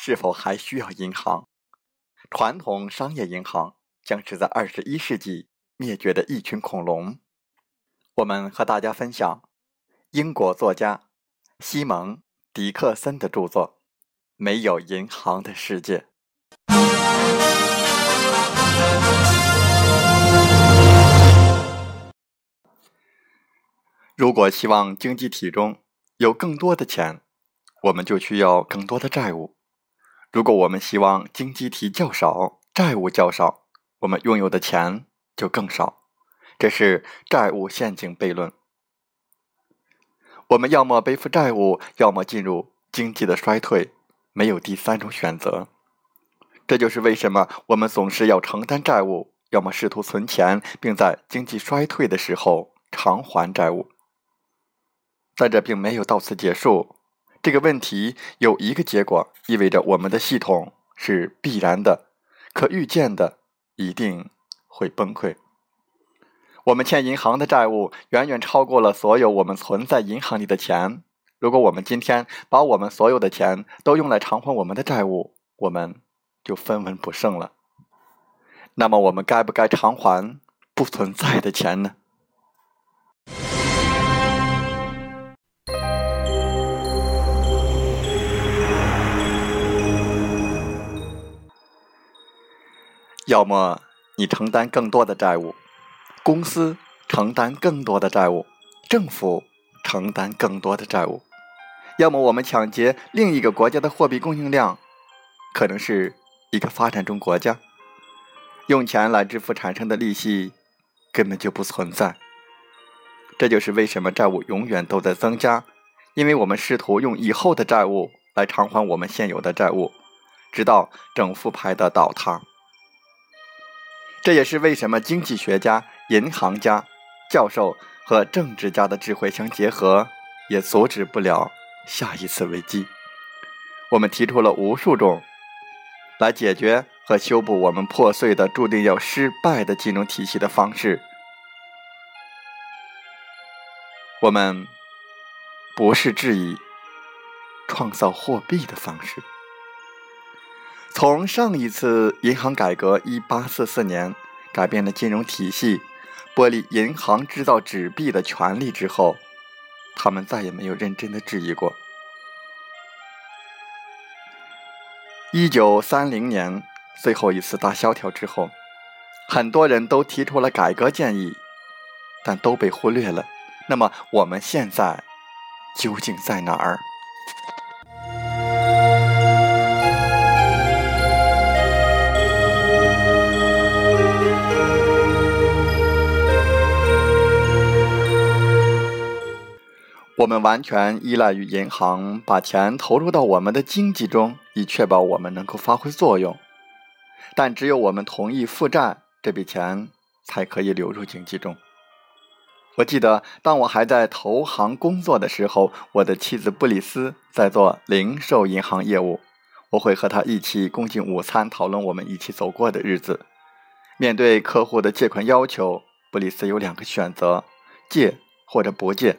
是否还需要银行？传统商业银行将是在二十一世纪灭绝的一群恐龙。我们和大家分享英国作家西蒙·迪克森的著作《没有银行的世界》。如果希望经济体中有更多的钱，我们就需要更多的债务。如果我们希望经济体较少，债务较少，我们拥有的钱就更少。这是债务陷阱悖论。我们要么背负债务，要么进入经济的衰退，没有第三种选择。这就是为什么我们总是要承担债务，要么试图存钱，并在经济衰退的时候偿还债务。但这并没有到此结束。这个问题有一个结果，意味着我们的系统是必然的、可预见的，一定会崩溃。我们欠银行的债务远远超过了所有我们存在银行里的钱。如果我们今天把我们所有的钱都用来偿还我们的债务，我们就分文不剩了。那么，我们该不该偿还不存在的钱呢？要么你承担更多的债务，公司承担更多的债务，政府承担更多的债务；要么我们抢劫另一个国家的货币供应量，可能是一个发展中国家，用钱来支付产生的利息根本就不存在。这就是为什么债务永远都在增加，因为我们试图用以后的债务来偿还我们现有的债务，直到整副牌的倒塌。这也是为什么经济学家、银行家、教授和政治家的智慧相结合，也阻止不了下一次危机。我们提出了无数种来解决和修补我们破碎的、注定要失败的金融体系的方式。我们不是质疑创造货币的方式。从上一次银行改革（一八四四年）改变了金融体系，剥离银行制造纸币的权利之后，他们再也没有认真的质疑过。一九三零年最后一次大萧条之后，很多人都提出了改革建议，但都被忽略了。那么我们现在究竟在哪儿？我们完全依赖于银行把钱投入到我们的经济中，以确保我们能够发挥作用。但只有我们同意负债，这笔钱才可以流入经济中。我记得，当我还在投行工作的时候，我的妻子布里斯在做零售银行业务，我会和他一起共进午餐，讨论我们一起走过的日子。面对客户的借款要求，布里斯有两个选择：借或者不借。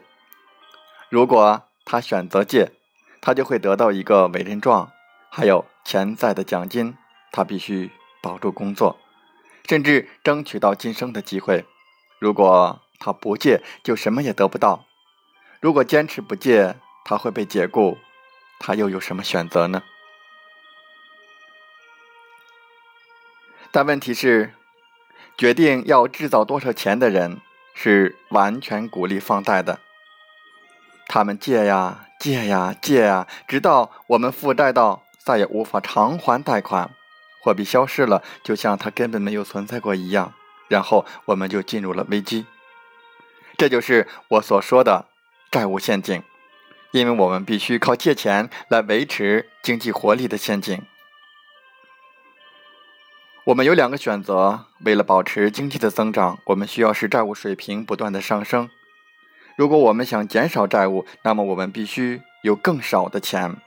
如果他选择借，他就会得到一个委任状，还有潜在的奖金。他必须保住工作，甚至争取到晋升的机会。如果他不借，就什么也得不到。如果坚持不借，他会被解雇。他又有什么选择呢？但问题是，决定要制造多少钱的人是完全鼓励放贷的。他们借呀借呀借呀，直到我们负债到再也无法偿还贷款，货币消失了，就像它根本没有存在过一样。然后我们就进入了危机。这就是我所说的债务陷阱，因为我们必须靠借钱来维持经济活力的陷阱。我们有两个选择：为了保持经济的增长，我们需要使债务水平不断的上升；如果我们想减少债务，那么我们必须有更少的钱。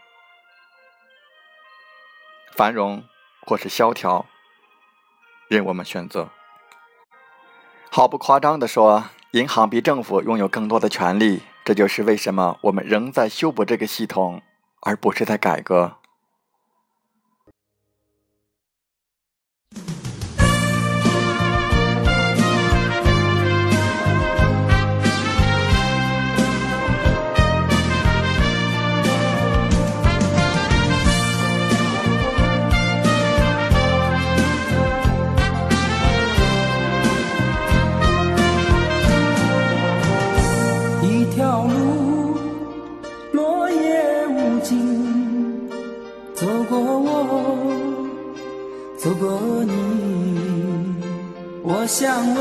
繁荣或是萧条，任我们选择。毫不夸张地说，银行比政府拥有更多的权利。这就是为什么我们仍在修补这个系统，而不是在改革。我想问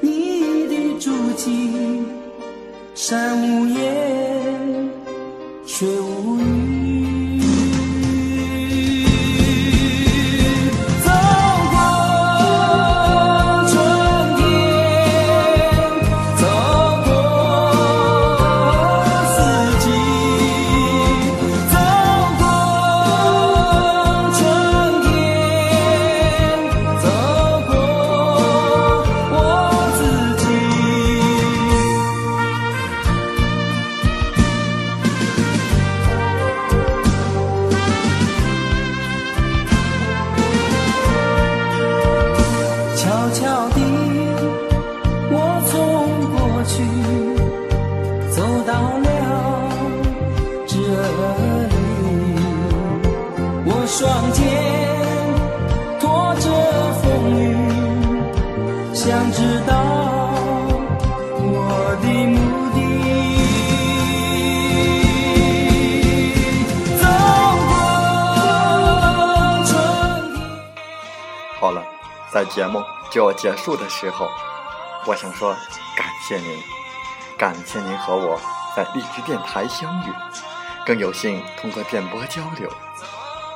你的足迹，山无言，水无语。我双肩拖着风雨，想知道我的目的。好了，在节目就要结束的时候，我想说感谢您，感谢您和我在荔枝电台相遇，更有幸通过电波交流。